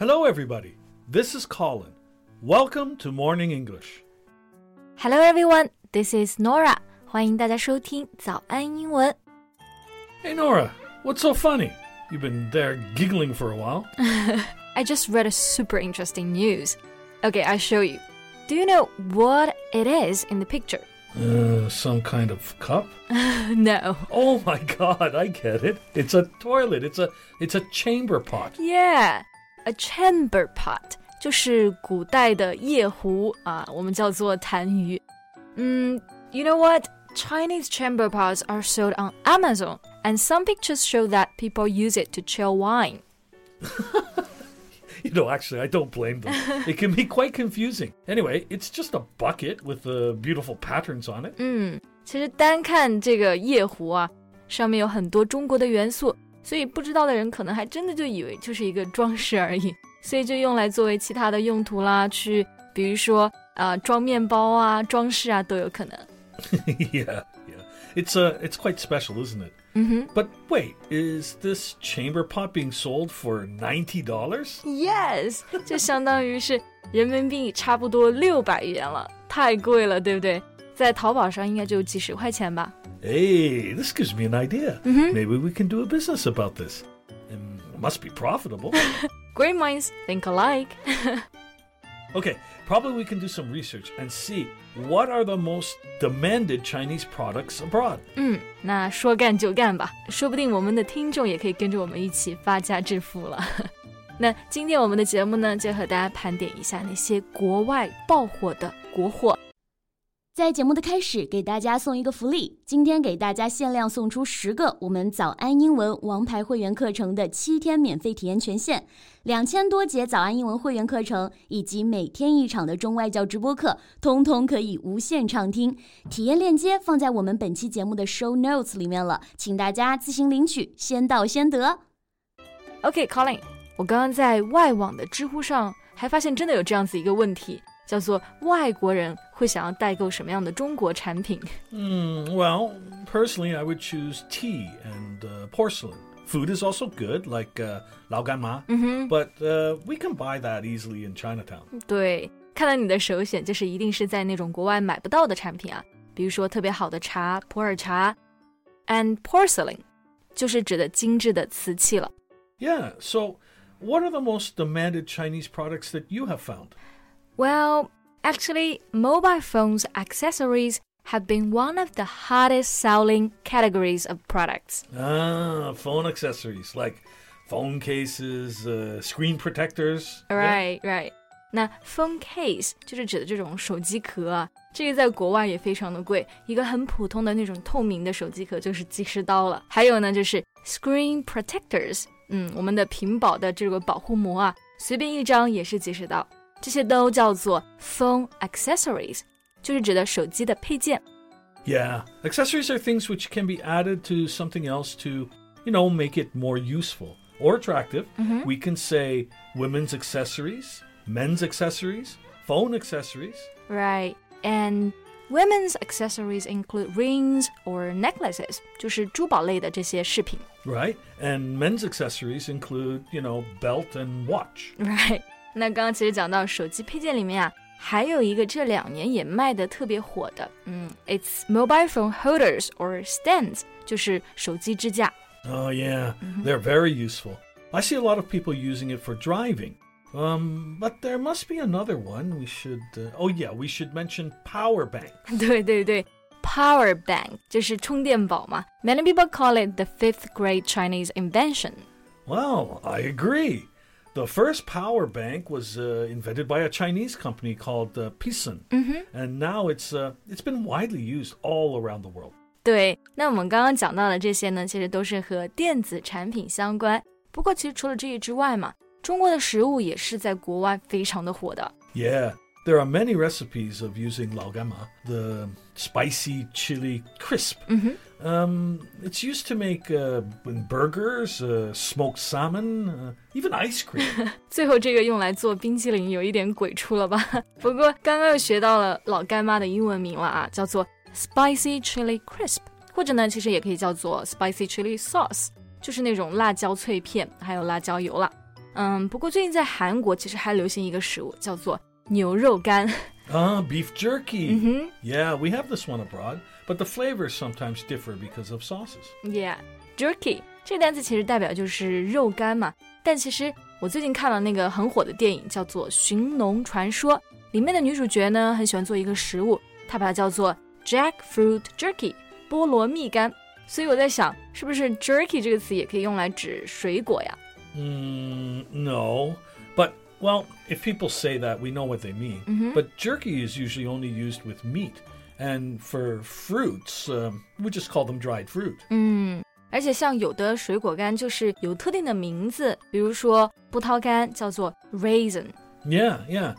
Hello, everybody. This is Colin. Welcome to Morning English. Hello, everyone. This is Norah. 欢迎大家收听早安英文。Hey, Norah. What's so funny? You've been there giggling for a while. I just read a super interesting news. Okay, I'll show you. Do you know what it is in the picture? Uh, some kind of cup? no. Oh my god, I get it. It's a toilet. It's a it's a chamber pot. Yeah. a chamber pot 就是古代的夜壶啊，我们叫做痰盂。嗯，You know what? Chinese chamber pots are sold on Amazon, and some pictures show that people use it to chill wine. You know, actually, I don't blame them. it can be quite confusing. Anyway, it's just a bucket with uh, beautiful patterns on it. 嗯，其实单看这个夜壶啊，上面有很多中国的元素， 所以不知道的人可能还真的就以为就是一个装饰而已，所以就用来作为其他的用途啦，去比如说啊、呃装面包啊、装饰啊都有可能。yeah, yeah. It's ah it's quite special, isn't it? 嗯哼 But wait, is this chamber pot being sold for ninety dollars?，yes，就相当于是人民币差不多六百元了，太贵了，对不对？在淘宝上应该就几十块钱吧。Hey, this gives me an idea. Mhm. Maybe we can do a business about this. And it must be profitable. Great minds think alike 。 okay, probably we can do some research and see what are the most demanded Chinese products abroad. 嗯，那说干就干吧，说不定我们的听众也可以跟着我们一起发家致富了。那今天我们的节目呢，就和大家盘点一下那些国外爆火的国货。 在节目的开始，给大家送一个福利，今天给大家限量送出十个我们早安英文王牌会员课程的七天免费体验权限，两千多节早安英文会员课程以及每天一场的中外教直播课，通通可以无限畅听。体验链接放在我们本期节目的 show notes 里面了，请大家自行领取，先到先得。OK，Colin，、我刚刚在外网的知乎上还发现真的有这样子一个问题，叫做外国人 会想要代购什么样的中国产品？ Hmm, well, personally, I would choose tea and uh, porcelain. Food is also good, like uh, lao gan ma, but uh, we can buy that easily in Chinatown. 对，看来你的首选就是一定是在那种国外买不到的产品啊，比如说特别好的茶，普洱茶，and porcelain，就是指的精致的瓷器了。 Yeah, so what are the most demanded Chinese products that you have found? Well, actually, mobile phones accessories have been one of the hottest selling categories of products. Ah, phone accessories like phone cases, uh, screen protectors. Yeah. Right, right. 那 phone case 就是指的这种手机壳啊，这个在国外也非常的贵，一个很普通的那种透明的手机壳就是几十刀了。还有呢，就是 screen protectors，嗯，我们的屏保的这个保护膜啊，随便一张也是几十刀， 这些都叫做 phone accessories，就是指的手机的配件。 Yeah, accessories are things which can be added to something else to, you know, make it more useful or attractive. We can say women's accessories, men's accessories, phone accessories. Right. And women's accessories include rings or necklaces，就是珠宝类的这些饰品。 Right? And men's accessories include, you know, belt and watch. Right。 那刚刚其实讲到手机配件里面啊，还有一个这两年也卖的特别火的，嗯，it's mobile phone holders or stands，就是手机支架。 Oh, yeah, they're very useful. I see a lot of people using it for driving. Um, but there must be another one. We should. Uh, oh, yeah, we should mention power bank. 对对对，power bank 就是充电宝嘛。Many people call it the fifth great Chinese invention。 Well, I agree. The first power bank was uh, invented by a Chinese company called uh, Pisen, mm-hmm. and now it's uh, it's been widely used all around the world. 对，那我们刚刚讲到的这些呢，其实都是和电子产品相关。不过，其实除了这些之外嘛，中国的食物也是在国外非常的火的。Yeah, there are many recipes of using Lao Gan Ma, the spicy chili crisp. Mm-hmm. Um, it's used to make uh, burgers, uh, smoked salmon, uh, even ice cream. 最后这个用来做冰淇淋有一点鬼畜了吧？不过刚刚又学到了老干妈的英文名了啊，叫做 spicy chili crisp，或者呢，其实也可以叫做 spicy chili sauce，就是那种辣椒脆片还有辣椒油啦。 嗯，不过最近在韩国其实还流行一个食物，叫做牛肉干。Ah, beef jerky. Mhm. Yeah, we have this one abroad, but the flavors sometimes differ because of sauces. Yeah, jerky 这个单词其实代表就是肉干嘛。但其实我最近看了那个很火的电影，叫做《寻龙传说》，里面的女主角呢很喜欢做一个食物，她把它叫做 jackfruit jerky 菠萝蜜干。所以我在想，是不是 jerky 这个词也可以用来指水果呀？ Mm, no, but well, if people say that, we know what they mean. But jerky is usually only used with meat, and for fruits, um, we just call them dried fruit. 嗯，而且像有的水果干就是有特定的名字，比如说葡萄干叫做 raisin。 Yeah, yeah.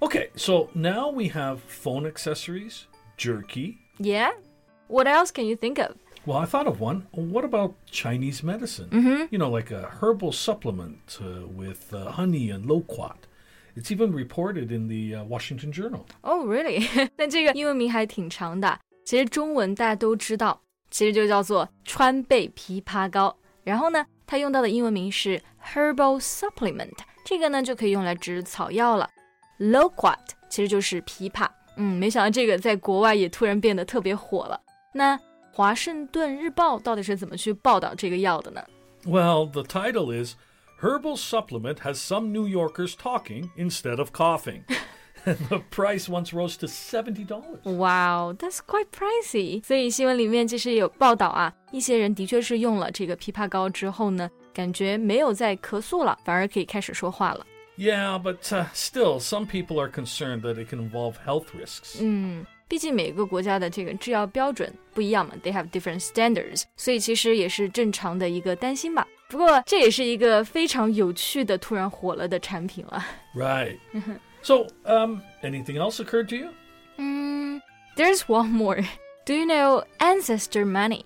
Okay, so now we have phone accessories, jerky. Yeah. What else can you think of? Well, I thought of one. What about Chinese medicine? You know, like a herbal supplement uh, with uh, honey and loquat. It's even reported in the uh, Washington Journal. Oh, really? 那这个英文名还挺长的。其实中文大家都知道，其实就叫做川贝枇杷膏。然后呢，它用到的英文名是 herbal supplement，这个呢就可以用来指草药了。Loquat 其实就是枇杷。嗯，没想到这个在国外也突然变得特别火了。那华盛顿日报到底是怎么去报道这个药的呢？ Well, the title is Herbal Supplement Has Some New Yorkers Talking Instead of Coughing. and the price once rose to $70. Wow, that's quite pricey. 所以新闻里面其实有报道啊，一些人的确是用了这个枇杷膏之后呢，感觉没有再咳嗽了，反而可以开始说话了。 Yeah, but uh, still, some people are concerned that it can involve health risks. 嗯，毕竟每个国家的这个制药标准不一样嘛，they have different standards，所以其实也是正常的一个担心吧。 不过这也是一个非常有趣的突然火了的产品了。 Right. so, um, anything else occurred to you? 嗯，There's one more. Do you know ancestor money?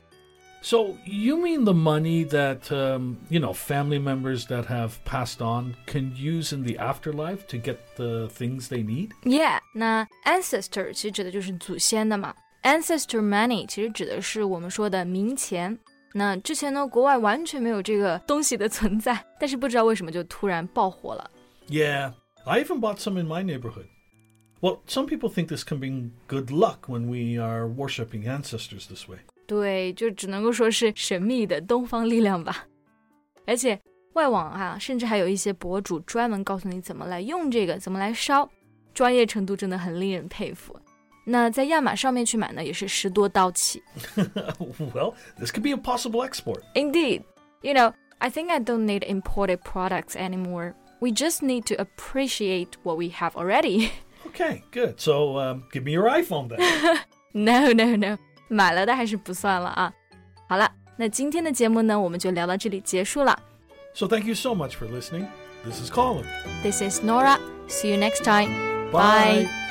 So, you mean the money that, um, you know, family members that have passed on can use in the afterlife to get the things they need? Yeah，那 ancestor 其实指的就是祖先的嘛。Ancestor money 其实指的是我们说的冥钱。 那之前呢，国外完全没有这个东西的存在，但是不知道为什么就突然爆火了。Yeah, I even bought some in my neighborhood. Well, some people think this can bring good luck when we are worshiping ancestors this way. 对，就只能够说是神秘的东方力量吧。而且外网啊，甚至还有一些博主专门告诉你怎么来用这个，怎么来烧，专业程度真的很令人佩服。那在亚马上面去买呢，也是十多刀起。well, this could be a possible export. Indeed. You know, I think I don't need imported products anymore. We just need to appreciate what we have already. Okay, good. So um, give me your iPhone then. no, no, no. 买了的还是不算了啊。好了，那今天的节目呢，我们就聊到这里结束了。So thank you so much for listening. This is Colin. This is Norah. See you next time. Bye. Bye.